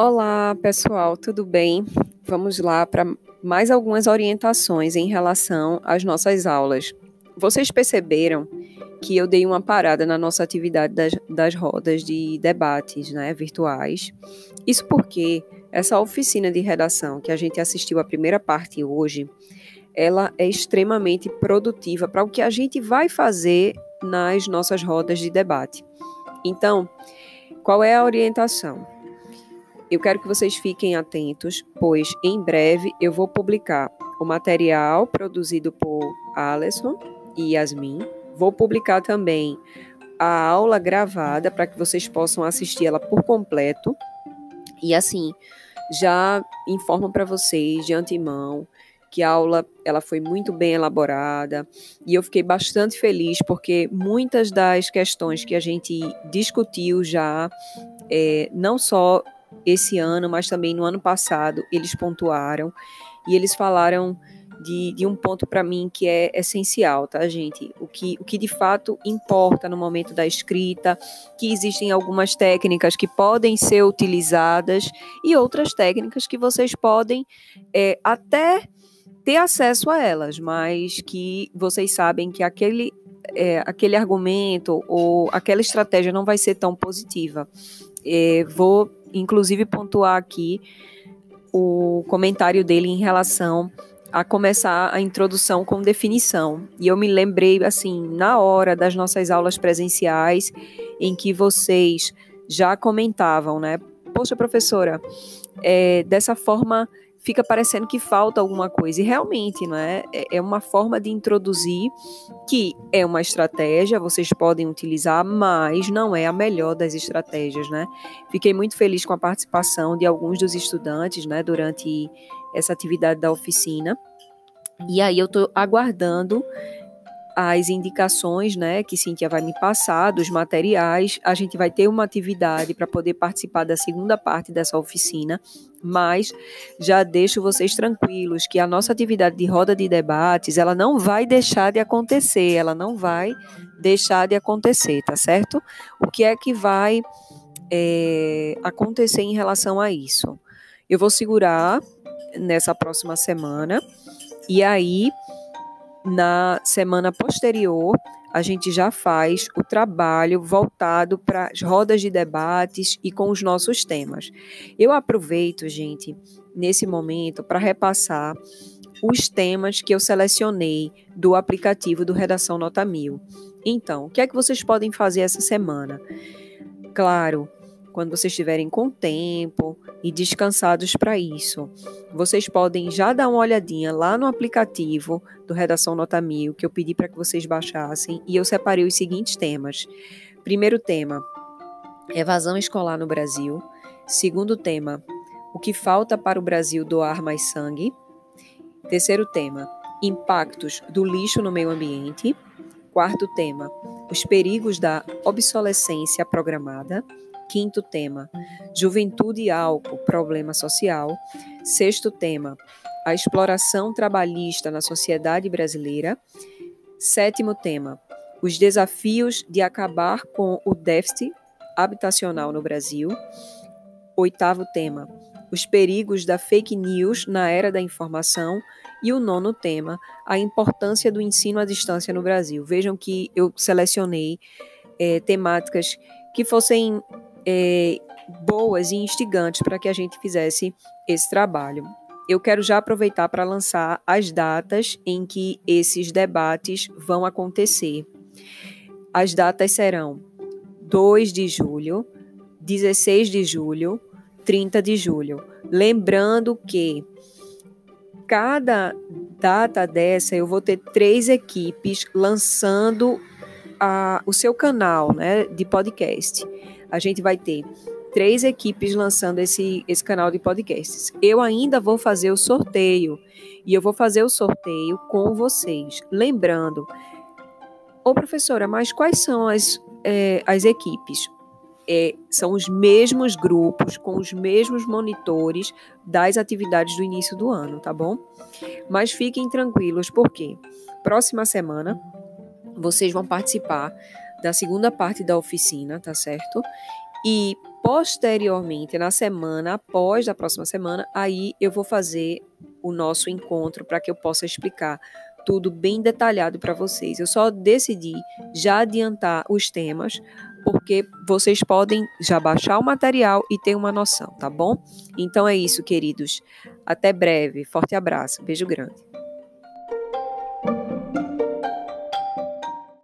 Olá, pessoal, tudo bem? Vamos lá para mais algumas orientações em relação às nossas aulas. Vocês perceberam que eu dei uma parada na nossa atividade das, das rodas de debates né, virtuais? Isso porque essa oficina de redação que a gente assistiu a primeira parte hoje, ela é extremamente produtiva para o que a gente vai fazer nas nossas rodas de debate. Então, qual é a orientação? Eu quero que vocês fiquem atentos, pois em breve eu vou publicar o material produzido por Alisson e Yasmin. Vou publicar também a aula gravada para que vocês possam assistir ela por completo. E assim, já informo para vocês de antemão que a aula ela foi muito bem elaborada e eu fiquei bastante feliz porque muitas das questões que a gente discutiu já, é, não só esse ano, mas também no ano passado, eles pontuaram e eles falaram de, de um ponto para mim que é essencial, tá, gente? O que, o que de fato importa no momento da escrita, que existem algumas técnicas que podem ser utilizadas e outras técnicas que vocês podem é, até ter acesso a elas, mas que vocês sabem que aquele, é, aquele argumento ou aquela estratégia não vai ser tão positiva. É, vou inclusive pontuar aqui o comentário dele em relação a começar a introdução com definição. E eu me lembrei, assim, na hora das nossas aulas presenciais, em que vocês já comentavam, né? Poxa, professora, é, dessa forma fica parecendo que falta alguma coisa. E realmente, não é? É, é uma forma de introduzir que é uma estratégia, vocês podem utilizar, mas não é a melhor das estratégias, né? Fiquei muito feliz com a participação de alguns dos estudantes, né, durante essa atividade da oficina. E aí eu estou aguardando as indicações, né, que Cintia vai me passar, dos materiais. A gente vai ter uma atividade para poder participar da segunda parte dessa oficina, mas já deixo vocês tranquilos que a nossa atividade de roda de debates, ela não vai deixar de acontecer, ela não vai deixar de acontecer, tá certo? O que é que vai é, acontecer em relação a isso? Eu vou segurar nessa próxima semana e aí na semana posterior, a gente já faz o trabalho voltado para as rodas de debates e com os nossos temas. Eu aproveito, gente, nesse momento para repassar os temas que eu selecionei do aplicativo do Redação Nota Mil. Então, o que é que vocês podem fazer essa semana? Claro, quando vocês estiverem com tempo e descansados para isso. Vocês podem já dar uma olhadinha lá no aplicativo do Redação Nota Mil, que eu pedi para que vocês baixassem, e eu separei os seguintes temas. Primeiro tema: evasão escolar no Brasil. Segundo tema: o que falta para o Brasil doar mais sangue. Terceiro tema: impactos do lixo no meio ambiente. Quarto tema: os perigos da obsolescência programada. Quinto tema: Juventude e álcool, problema social. Sexto tema: a exploração trabalhista na sociedade brasileira. Sétimo tema: os desafios de acabar com o déficit habitacional no Brasil. Oitavo tema: os perigos da fake news na era da informação. E o nono tema, a importância do ensino à distância no Brasil. Vejam que eu selecionei é, temáticas que fossem é, boas e instigantes para que a gente fizesse esse trabalho. Eu quero já aproveitar para lançar as datas em que esses debates vão acontecer. As datas serão 2 de julho, 16 de julho, 30 de julho. Lembrando que cada data dessa eu vou ter três equipes lançando a, o seu canal né, de podcast a gente vai ter três equipes lançando esse, esse canal de podcasts. Eu ainda vou fazer o sorteio e eu vou fazer o sorteio com vocês. Lembrando, ô professora, mas quais são as, é, as equipes? É, são os mesmos grupos, com os mesmos monitores das atividades do início do ano, tá bom? Mas fiquem tranquilos, porque próxima semana vocês vão participar da segunda parte da oficina, tá certo? E Posteriormente, na semana após a próxima semana, aí eu vou fazer o nosso encontro para que eu possa explicar tudo bem detalhado para vocês. Eu só decidi já adiantar os temas porque vocês podem já baixar o material e ter uma noção, tá bom? Então é isso, queridos. Até breve. Forte abraço. Beijo grande.